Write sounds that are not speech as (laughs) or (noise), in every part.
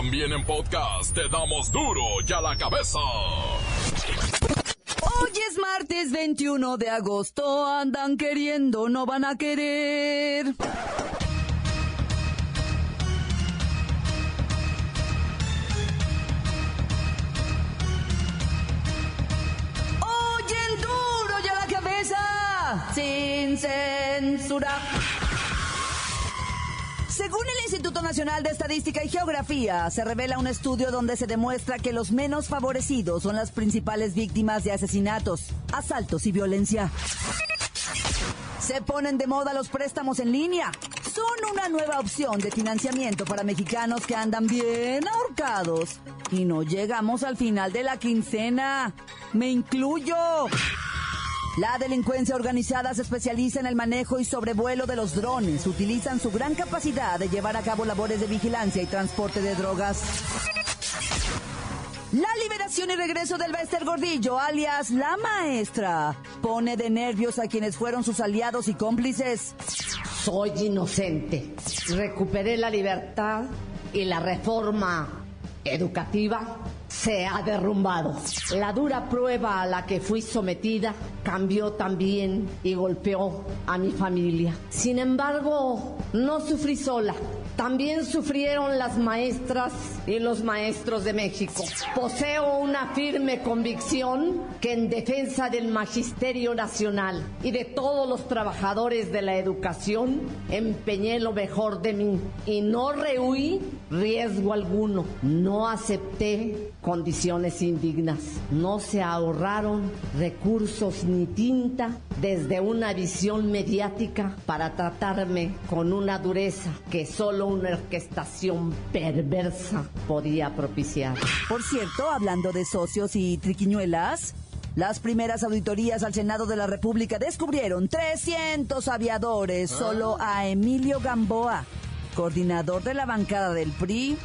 También en podcast te damos duro y a la cabeza. Hoy es martes 21 de agosto, andan queriendo, no van a querer. Oyen duro y a la cabeza, sin censura. Según el Instituto Nacional de Estadística y Geografía, se revela un estudio donde se demuestra que los menos favorecidos son las principales víctimas de asesinatos, asaltos y violencia. Se ponen de moda los préstamos en línea. Son una nueva opción de financiamiento para mexicanos que andan bien ahorcados. Y no llegamos al final de la quincena. Me incluyo. La delincuencia organizada se especializa en el manejo y sobrevuelo de los drones. Utilizan su gran capacidad de llevar a cabo labores de vigilancia y transporte de drogas. La liberación y regreso del Bester Gordillo, alias La Maestra, pone de nervios a quienes fueron sus aliados y cómplices. Soy inocente. Recuperé la libertad y la reforma educativa se ha derrumbado. La dura prueba a la que fui sometida cambió también y golpeó a mi familia. Sin embargo, no sufrí sola. También sufrieron las maestras y los maestros de México. Poseo una firme convicción que en defensa del Magisterio Nacional y de todos los trabajadores de la educación empeñé lo mejor de mí y no rehuí riesgo alguno. No acepté condiciones indignas. No se ahorraron recursos ni tinta desde una visión mediática para tratarme con una dureza que solo una orquestación perversa podía propiciar. Por cierto, hablando de socios y triquiñuelas, las primeras auditorías al Senado de la República descubrieron 300 aviadores solo a Emilio Gamboa, coordinador de la bancada del PRI.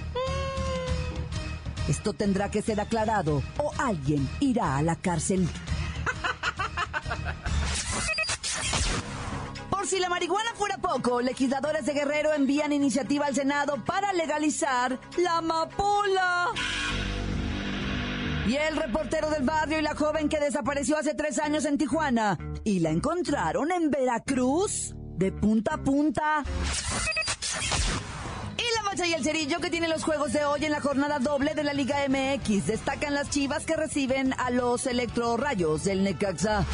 Esto tendrá que ser aclarado o alguien irá a la cárcel. Por si la marihuana fuera poco, legisladores de Guerrero envían iniciativa al Senado para legalizar la amapola. Y el reportero del barrio y la joven que desapareció hace tres años en Tijuana y la encontraron en Veracruz de punta a punta. Y el Cerillo que tiene los juegos de hoy en la jornada doble de la Liga MX. Destacan las chivas que reciben a los electrorrayos del Necaxa.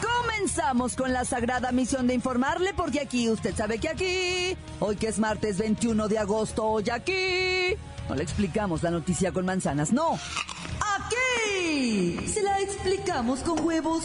Comenzamos con la sagrada misión de informarle, porque aquí, usted sabe que aquí, hoy que es martes 21 de agosto, hoy aquí, no le explicamos la noticia con manzanas, no. Aquí se la explicamos con huevos.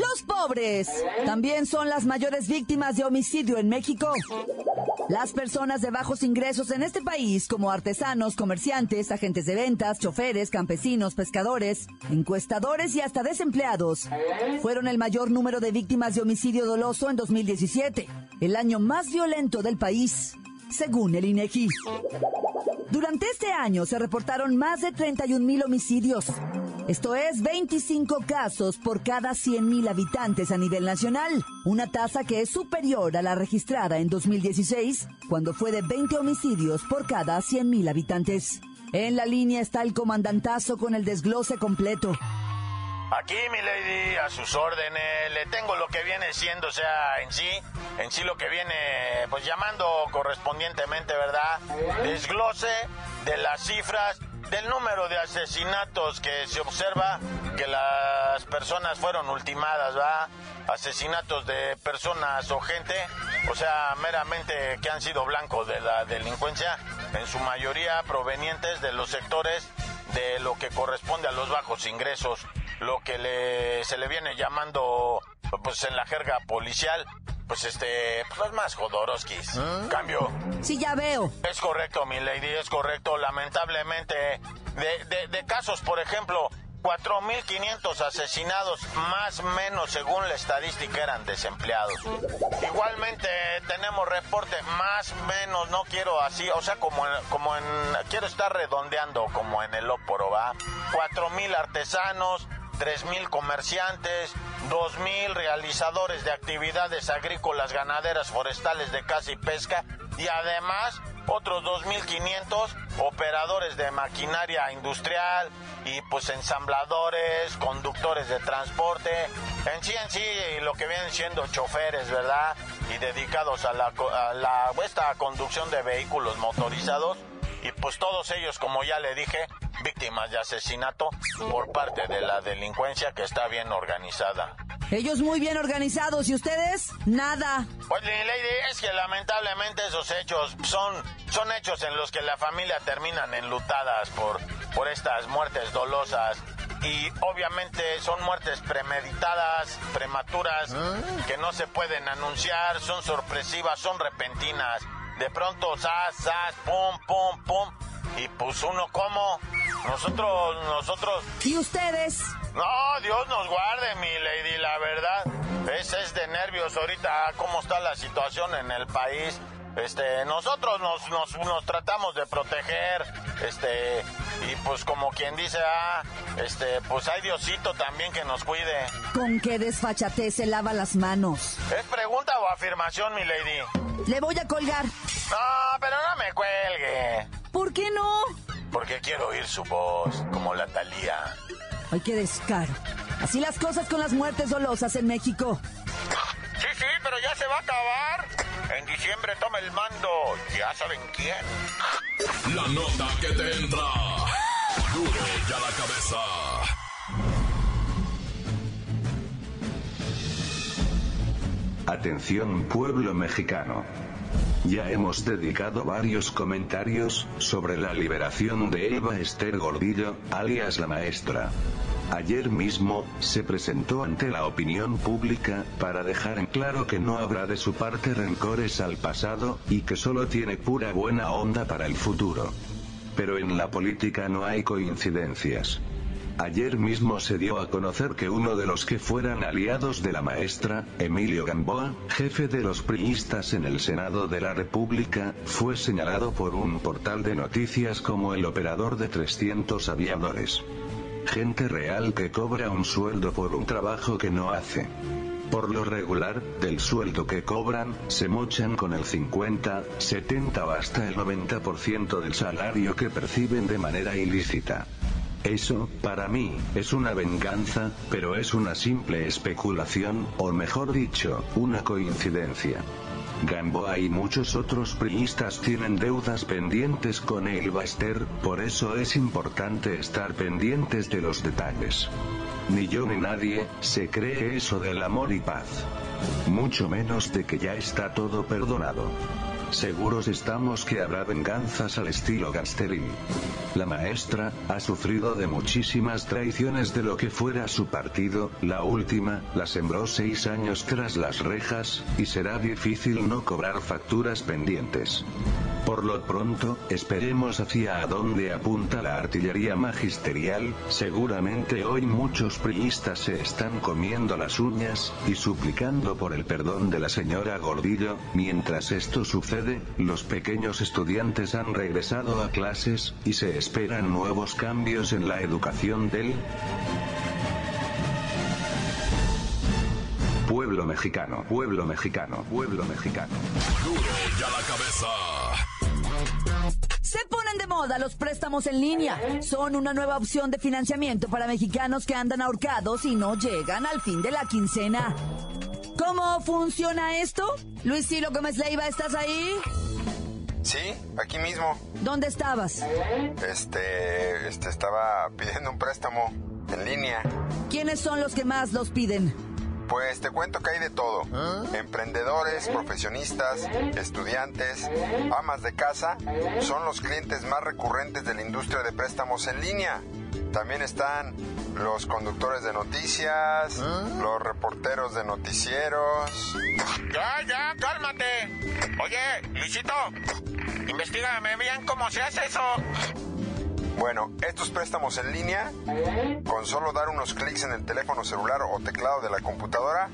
Los pobres también son las mayores víctimas de homicidio en México. Las personas de bajos ingresos en este país, como artesanos, comerciantes, agentes de ventas, choferes, campesinos, pescadores, encuestadores y hasta desempleados, fueron el mayor número de víctimas de homicidio doloso en 2017, el año más violento del país, según el INEGI. Durante este año se reportaron más de 31 mil homicidios. Esto es 25 casos por cada 100 mil habitantes a nivel nacional, una tasa que es superior a la registrada en 2016, cuando fue de 20 homicidios por cada 100 mil habitantes. En la línea está el comandantazo con el desglose completo. Aquí, mi lady, a sus órdenes, le tengo lo que viene siendo, o sea, en sí, en sí lo que viene, pues llamando correspondientemente, ¿verdad? Desglose de las cifras del número de asesinatos que se observa que las personas fueron ultimadas, ¿va? Asesinatos de personas o gente, o sea, meramente que han sido blancos de la delincuencia, en su mayoría provenientes de los sectores de lo que corresponde a los bajos ingresos, lo que le, se le viene llamando, pues en la jerga policial, pues este, pues más Jodorowskis. ¿Ah? Cambio. Sí, ya veo. Es correcto, mi lady, es correcto. Lamentablemente, de, de, de casos, por ejemplo, 4.500 asesinados, más o menos según la estadística, eran desempleados. Igualmente tenemos reporte, más o menos, no quiero así, o sea, como en, como en, quiero estar redondeando como en el Óporo, ¿va? 4.000 artesanos, 3.000 comerciantes, 2.000 realizadores de actividades agrícolas, ganaderas, forestales, de caza y pesca, y además otros 2.500 operadores de maquinaria industrial y pues ensambladores, conductores de transporte, en sí en sí lo que vienen siendo choferes, ¿verdad? Y dedicados a la, a la esta conducción de vehículos motorizados y pues todos ellos, como ya le dije, víctimas de asesinato por parte de la delincuencia que está bien organizada. Ellos muy bien organizados y ustedes nada. Pues Lady, es que lamentablemente esos hechos son, son hechos en los que la familia terminan enlutadas por, por estas muertes dolosas y obviamente son muertes premeditadas, prematuras, ¿Ah? que no se pueden anunciar, son sorpresivas, son repentinas. De pronto, zas, zas, pum, pum, pum. Y pues uno como, nosotros, nosotros... ¿Y ustedes? No, Dios nos guarde, mi lady, la verdad. Ese es de nervios ahorita cómo está la situación en el país. Este, nosotros nos, nos, nos, tratamos de proteger, este, y pues como quien dice, ah, este, pues hay Diosito también que nos cuide. ¿Con qué desfachatez se lava las manos? ¿Es pregunta o afirmación, mi lady? Le voy a colgar. No, pero no me cuelgue. ¿Por qué no? Porque quiero oír su voz, como la Talía. Ay, qué descaro. Así las cosas con las muertes dolosas en México. Sí, sí, pero ya se va a acabar. En diciembre toma el mando. Ya saben quién. La nota que te entra. Duro ya la cabeza. Atención pueblo mexicano. Ya hemos dedicado varios comentarios sobre la liberación de Eva Esther Gordillo, alias la maestra. Ayer mismo, se presentó ante la opinión pública, para dejar en claro que no habrá de su parte rencores al pasado, y que solo tiene pura buena onda para el futuro. Pero en la política no hay coincidencias. Ayer mismo se dio a conocer que uno de los que fueran aliados de la maestra, Emilio Gamboa, jefe de los priistas en el Senado de la República, fue señalado por un portal de noticias como el operador de 300 aviadores. Gente real que cobra un sueldo por un trabajo que no hace. Por lo regular, del sueldo que cobran, se mochan con el 50, 70 o hasta el 90% del salario que perciben de manera ilícita. Eso, para mí, es una venganza, pero es una simple especulación, o mejor dicho, una coincidencia. Gamboa y muchos otros priistas tienen deudas pendientes con el Baster, por eso es importante estar pendientes de los detalles. Ni yo ni nadie, se cree eso del amor y paz. Mucho menos de que ya está todo perdonado. Seguros estamos que habrá venganzas al estilo Gasterín. La maestra, ha sufrido de muchísimas traiciones de lo que fuera su partido, la última, la sembró seis años tras las rejas, y será difícil no cobrar facturas pendientes. Por lo pronto, esperemos hacia a dónde apunta la artillería magisterial, seguramente hoy muchos priistas se están comiendo las uñas, y suplicando por el perdón de la señora Gordillo, mientras esto sucede, los pequeños estudiantes han regresado a clases, y se esperan nuevos cambios en la educación del pueblo mexicano, pueblo mexicano, pueblo mexicano. Ya la cabeza. Se ponen de moda los préstamos en línea. Son una nueva opción de financiamiento para mexicanos que andan ahorcados y no llegan al fin de la quincena. ¿Cómo funciona esto? Luis Ciro Gómez Leiva, ¿estás ahí? Sí, aquí mismo. ¿Dónde estabas? Este, este estaba pidiendo un préstamo en línea. ¿Quiénes son los que más los piden? Pues te cuento que hay de todo. Emprendedores, profesionistas, estudiantes, amas de casa son los clientes más recurrentes de la industria de préstamos en línea. También están los conductores de noticias, los reporteros de noticieros. Ya, ya, cálmate. Oye, Luisito, investigame bien cómo se hace eso. Bueno, estos préstamos en línea, con solo dar unos clics en el teléfono celular o teclado de la computadora,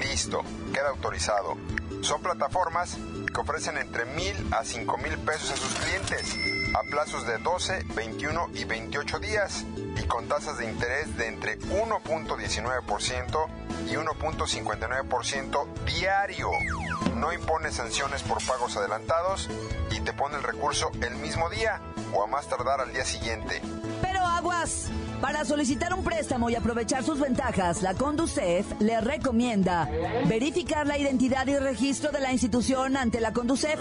listo, queda autorizado. Son plataformas que ofrecen entre mil a cinco mil pesos a sus clientes a plazos de 12, 21 y 28 días y con tasas de interés de entre 1.19% y 1.59% diario. No impone sanciones por pagos adelantados y te pone el recurso el mismo día o a más tardar al día siguiente. Pero aguas. Para solicitar un préstamo y aprovechar sus ventajas, la Conducef le recomienda verificar la identidad y registro de la institución ante la Conducef,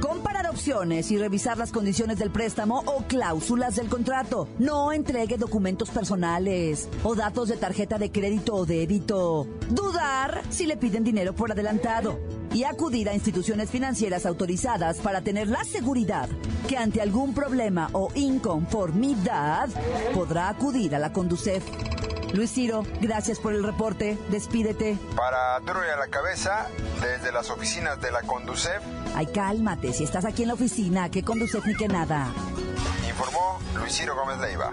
comparar opciones y revisar las condiciones del préstamo o cláusulas del contrato. No entregue documentos personales o datos de tarjeta de crédito o débito. Dudar si le piden dinero por adelantado y acudir a instituciones financieras autorizadas para tener la seguridad que ante algún problema o inconformidad podrá acudir a la Conducef. Luis Ciro, gracias por el reporte. Despídete. Para Duro a la Cabeza, desde las oficinas de la Conducef, Ay, cálmate. Si estás aquí en la oficina, que Conducef ni que nada. informó Luis Ciro Gómez Leiva.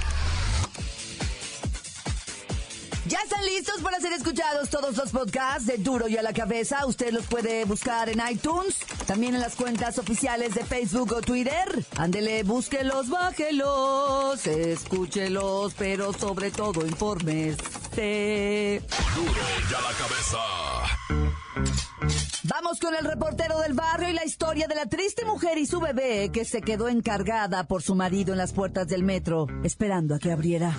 Ya están listos para ser escuchados todos los podcasts de Duro y a la Cabeza. Usted los puede buscar en iTunes, también en las cuentas oficiales de Facebook o Twitter. Ándele, búsquelos, bájelos, escúchelos, pero sobre todo infórmese. Duro y a la cabeza. Vamos con el reportero del barrio y la historia de la triste mujer y su bebé que se quedó encargada por su marido en las puertas del metro, esperando a que abriera.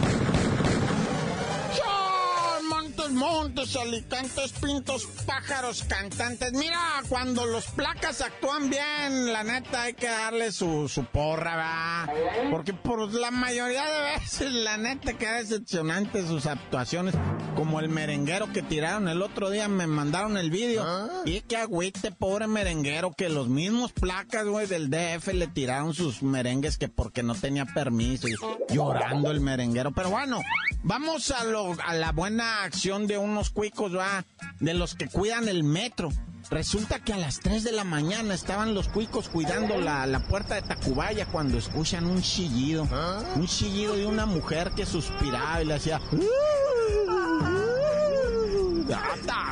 ¡Ay, Montes, alicantes, pintos, pájaros, cantantes. Mira, cuando los placas actúan bien, la neta hay que darle su, su porra, ¿verdad? Porque por la mayoría de veces, la neta queda decepcionante sus actuaciones. Como el merenguero que tiraron el otro día, me mandaron el vídeo. Y que agüite, pobre merenguero, que los mismos placas, güey, del DF le tiraron sus merengues que porque no tenía permiso. Y llorando el merenguero. Pero bueno, vamos a, lo, a la buena acción de unos cuicos, va, de los que cuidan el metro. Resulta que a las 3 de la mañana estaban los cuicos cuidando la, la puerta de Tacubaya cuando escuchan un chillido. Un chillido de una mujer que suspiraba y le hacía... (laughs)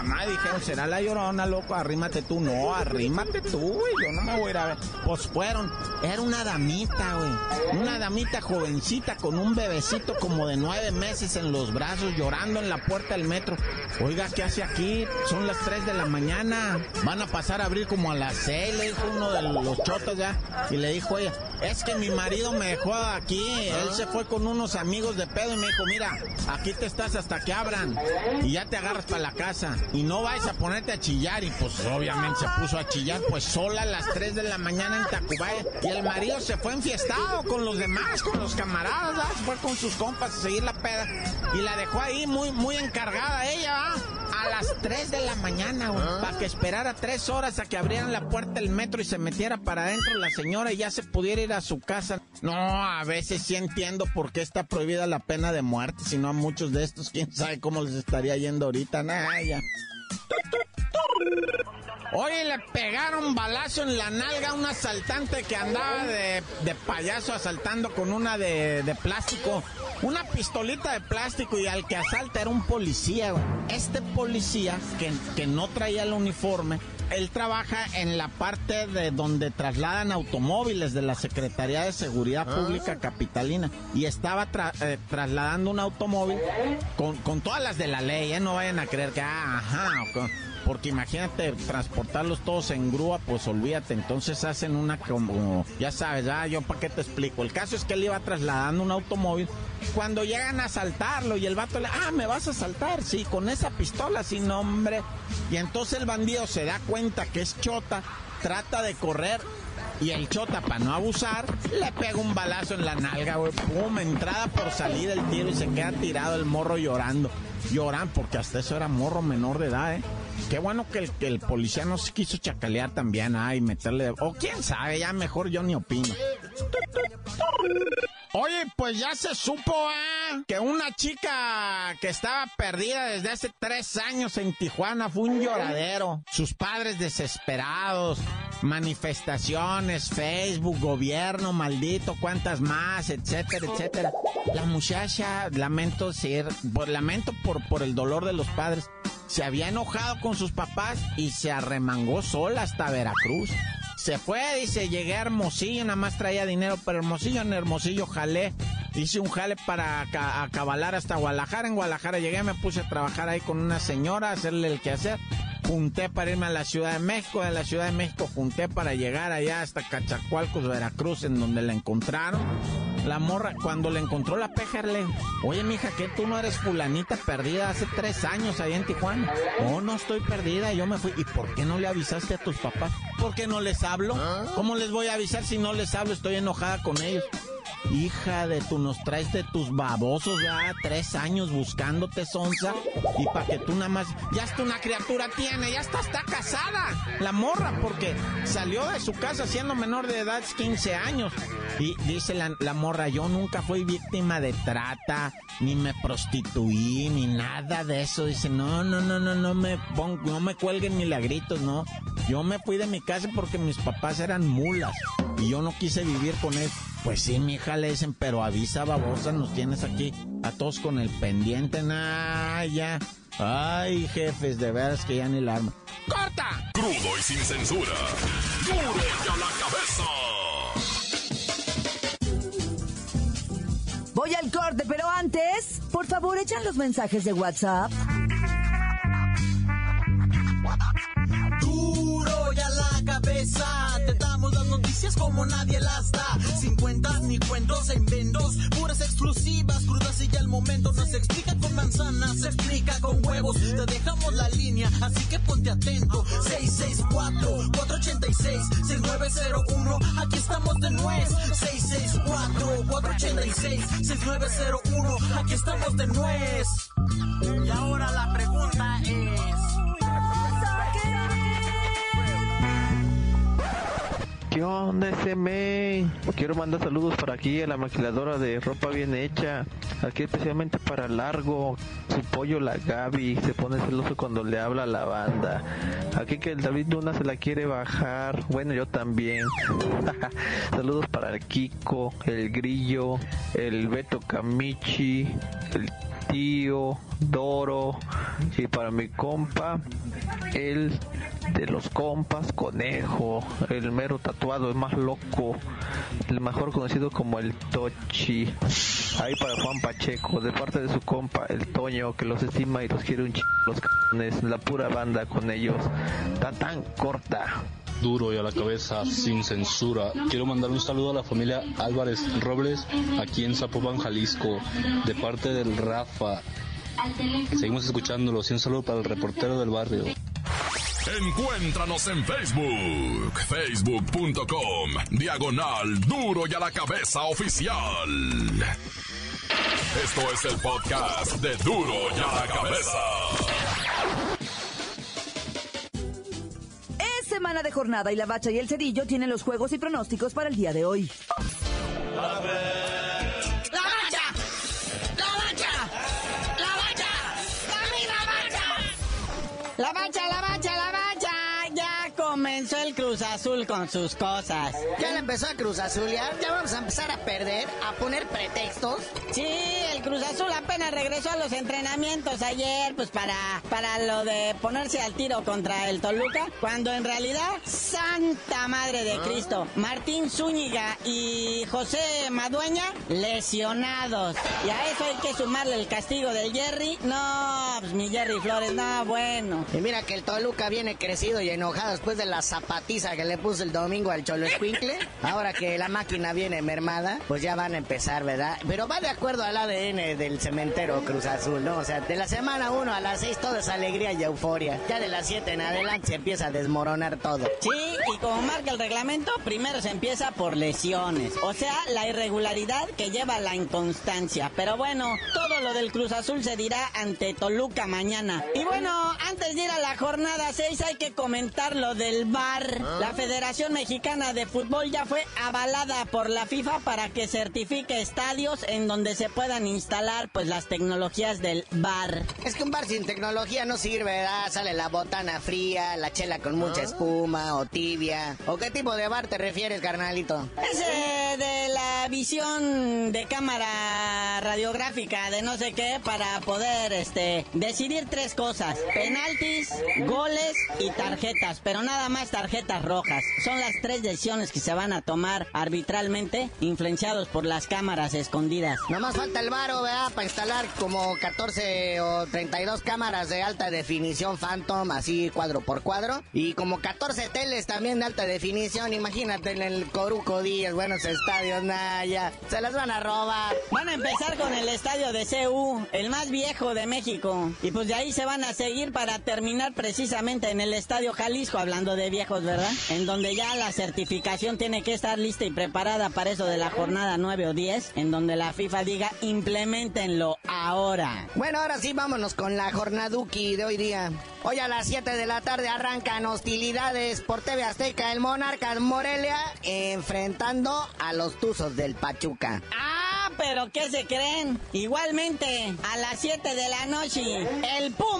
Madre, dijeron, será la llorona, loco, arrímate tú. No, arrímate tú, güey, yo no me voy a ir a ver. Pues fueron, era una damita, güey. Una damita jovencita con un bebecito como de nueve meses en los brazos, llorando en la puerta del metro. Oiga, ¿qué hace aquí? Son las 3 de la mañana. Van a pasar a abrir como a las 6, le dijo uno de los chotos ya. Y le dijo ella, es que mi marido me dejó aquí. Él se fue con unos amigos de pedo y me dijo, mira, aquí te estás hasta que abran. Y ya te agarras para la casa. Y no vayas a ponerte a chillar. Y pues obviamente se puso a chillar, pues sola a las 3 de la mañana en Tacubaya. Y el marido se fue enfiestado con los demás, con los camaradas, ¿verdad? Fue con sus compas a seguir la peda. Y la dejó ahí muy, muy encargada ella, ¿verdad? A las 3 de la mañana, güey, para que esperara tres horas a que abrieran la puerta del metro y se metiera para adentro la señora y ya se pudiera ir a su casa. No, a veces sí entiendo por qué está prohibida la pena de muerte, si no a muchos de estos, quién sabe cómo les estaría yendo ahorita. Nah, ya. Oye, le pegaron balazo en la nalga a un asaltante que andaba de, de payaso asaltando con una de, de plástico. Una pistolita de plástico y al que asalta era un policía. Este policía, que, que no traía el uniforme, él trabaja en la parte de donde trasladan automóviles de la Secretaría de Seguridad Pública Capitalina y estaba tra- eh, trasladando un automóvil con, con todas las de la ley, ¿eh? no vayan a creer que, ah, ajá, con- porque imagínate transportarlos todos en grúa, pues olvídate, entonces hacen una como, ya sabes, ya yo para qué te explico. El caso es que él iba trasladando un automóvil cuando llegan a asaltarlo y el vato le, ah, me vas a asaltar, sí, con esa pistola, sin nombre. Y entonces el bandido se da cuenta que es chota, trata de correr Y el chota, para no abusar, le pega un balazo en la nalga, güey. Pum, entrada por salir el tiro y se queda tirado el morro llorando. Lloran porque hasta eso era morro menor de edad, ¿eh? Qué bueno que el, policía no se quiso chacalear también, ay, meterle... O quién sabe, ya mejor yo ni opino. Oye, pues ya se supo, ¿eh? Que una chica que estaba perdida desde hace tres años en Tijuana fue un lloradero. Sus padres desesperados, manifestaciones, Facebook, gobierno, maldito, cuántas más, etcétera, etcétera. La muchacha, lamento ser, por, lamento por, por el dolor de los padres, se había enojado con sus papás y se arremangó sola hasta Veracruz. Se fue, dice, llegué a Hermosillo, nada más traía dinero para Hermosillo, en Hermosillo jalé. Hice un jale para acabalar hasta Guadalajara. En Guadalajara llegué, me puse a trabajar ahí con una señora, hacerle el quehacer. Junté para irme a la Ciudad de México, de la Ciudad de México junté para llegar allá hasta Cachacualcos, Veracruz, en donde la encontraron. La morra, cuando le encontró la pejerle, oye mija, que tú no eres fulanita perdida hace tres años ahí en Tijuana. Oh, no estoy perdida, yo me fui. ¿Y por qué no le avisaste a tus papás? ¿Por qué no les hablo? ¿Cómo les voy a avisar si no les hablo? Estoy enojada con ellos. Hija de tú nos traes de tus babosos ya tres años buscándote, Sonsa. Y para que tú nada más. Ya hasta una criatura tiene, ya hasta está casada. La morra, porque salió de su casa siendo menor de edad, 15 años. Y dice la, la morra, yo nunca fui víctima de trata, ni me prostituí, ni nada de eso. Dice, no, no, no, no, no me pongo, no me cuelguen milagritos, no. Yo me fui de mi casa porque mis papás eran mulas y yo no quise vivir con él. Pues sí, mi hija le dicen, pero avisa babosa, nos tienes aquí a todos con el pendiente, nah, ya. Ay, jefes, de veras que ya ni la arma. ¡Corta! Crudo y sin censura. ¡Duro ya la cabeza! Voy al corte, pero antes, por favor, echan los mensajes de WhatsApp. Duro ya la cabeza noticias como nadie las da. Sin cuentas ni cuentos en vendos, puras exclusivas, crudas y ya el momento no se explica con manzanas, se explica con huevos. Te dejamos la línea, así que ponte atento. 664-486-6901, aquí estamos de nuez. 664-486-6901, aquí estamos de nuez. Y ahora la ¿Qué onda ese men? Quiero mandar saludos para aquí a la maquiladora de ropa bien hecha. Aquí especialmente para Largo. Su pollo la Gaby se pone celoso cuando le habla a la banda. Aquí que el David Luna se la quiere bajar. Bueno, yo también. (laughs) saludos para el Kiko, el Grillo, el Beto Camichi, el tío, Doro y para mi compa, el de los compas, Conejo, el mero tatuado, el más loco, el mejor conocido como el Tochi. Ahí para Juan Pacheco, de parte de su compa, el Toño, que los estima y los quiere un ch... los cabrones, la pura banda con ellos, tan tan corta duro y a la cabeza, sin censura. Quiero mandar un saludo a la familia Álvarez Robles, aquí en Zapopan, Jalisco, de parte del Rafa. Seguimos escuchándolos y un saludo para el reportero del barrio. Encuéntranos en Facebook, facebook.com, diagonal duro y a la cabeza oficial. Esto es el podcast de duro y a la cabeza. semana de jornada y la bacha y el cerillo tienen los juegos y pronósticos para el día de hoy. Cruz Azul con sus cosas. Ya le empezó a Cruz Azul, ya, vamos a empezar a perder, a poner pretextos. Sí, el Cruz Azul apenas regresó a los entrenamientos ayer, pues para, para lo de ponerse al tiro contra el Toluca, cuando en realidad, Santa Madre de Cristo, Martín Zúñiga y José Madueña lesionados. Y a eso hay que sumarle el castigo del Jerry. No, pues mi Jerry Flores, no, bueno. Y mira que el Toluca viene crecido y enojado después de la zapata batiza que le puso el domingo al Cholo Escuincle, ahora que la máquina viene mermada, pues ya van a empezar, ¿verdad? Pero va de acuerdo al ADN del cementero Cruz Azul, ¿no? O sea, de la semana 1 a las 6 todo es alegría y euforia. Ya de las 7 en adelante se empieza a desmoronar todo. Sí, y como marca el reglamento, primero se empieza por lesiones. O sea, la irregularidad que lleva la inconstancia. Pero bueno, todo lo del Cruz Azul se dirá ante Toluca mañana. Y bueno, antes de ir a la jornada 6 hay que comentar lo del VAR. La Federación Mexicana de Fútbol ya fue avalada por la FIFA para que certifique estadios en donde se puedan instalar pues las tecnologías del VAR. Es que un bar sin tecnología no sirve, ¿verdad? Sale la botana fría, la chela con mucha espuma o tibia. ¿O qué tipo de bar te refieres, carnalito? Ese de la visión de cámara radiográfica de no sé qué para poder este decidir tres cosas: penaltis, goles y tarjetas, pero nada más tarjetas rojas. Son las tres decisiones que se van a tomar arbitralmente, influenciados por las cámaras escondidas. Nomás falta el varo, ¿verdad? Para instalar como 14 o 32 cámaras de alta definición Phantom, así cuadro por cuadro. Y como 14 teles también de alta definición. Imagínate en el Coruco Díaz, buenos estadios, Naya. Se las van a robar. Van a empezar con el estadio de CU, el más viejo de México. Y pues de ahí se van a seguir para terminar precisamente en el estadio Jalisco, hablando de viejos, ¿verdad? En donde ya la certificación tiene que estar lista y preparada para eso de la jornada 9 o 10, en donde la FIFA diga implementenlo ahora. Bueno, ahora sí vámonos con la jornaduki de hoy día. Hoy a las 7 de la tarde arrancan hostilidades por TV Azteca, el Monarca Morelia, enfrentando a los Tuzos del Pachuca. ¡Ah! ¿Pero qué se creen? Igualmente, a las 7 de la noche, el Puma a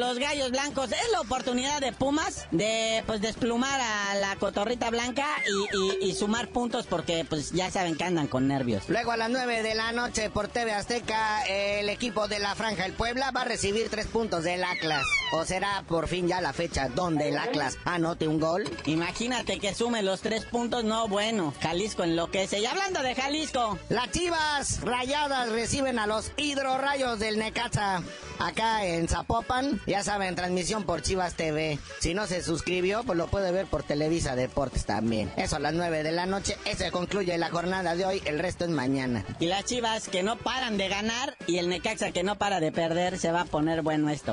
los Gallos Blancos. Es la oportunidad de Pumas de pues desplumar a la cotorrita blanca y, y- y sumar puntos porque pues ya saben que andan con nervios. Luego a las 9 de la noche por TV Azteca, el equipo de la Franja El Puebla va a recibir tres puntos del Atlas. ¿O será por fin ya la fecha donde el Atlas anote un gol? Imagínate que sume los tres puntos, no bueno. Jalisco enloquece. Y hablando de Jalisco, Las Chivas Rayadas reciben a los hidrorrayos del Necaxa. Acá en Zapopan, ya saben, transmisión por Chivas TV. Si no se suscribió, pues lo puede ver por Televisa Deportes también. Eso a las 9 de la noche. Ese concluye la jornada de hoy. El resto es mañana. y las Chivas que no paran de ganar y el Necaxa que no para de perder, se va a poner bueno esto.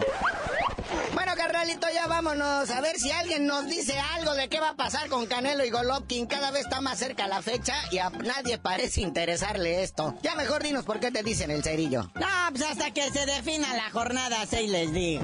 Bueno, carnalito, ya vámonos. A ver si alguien nos dice de qué va a pasar con Canelo y Golovkin. Cada vez está más cerca la fecha y a nadie parece interesarle esto. Ya mejor dinos por qué te dicen el cerillo. No, pues hasta que se defina la jornada 6 les digo.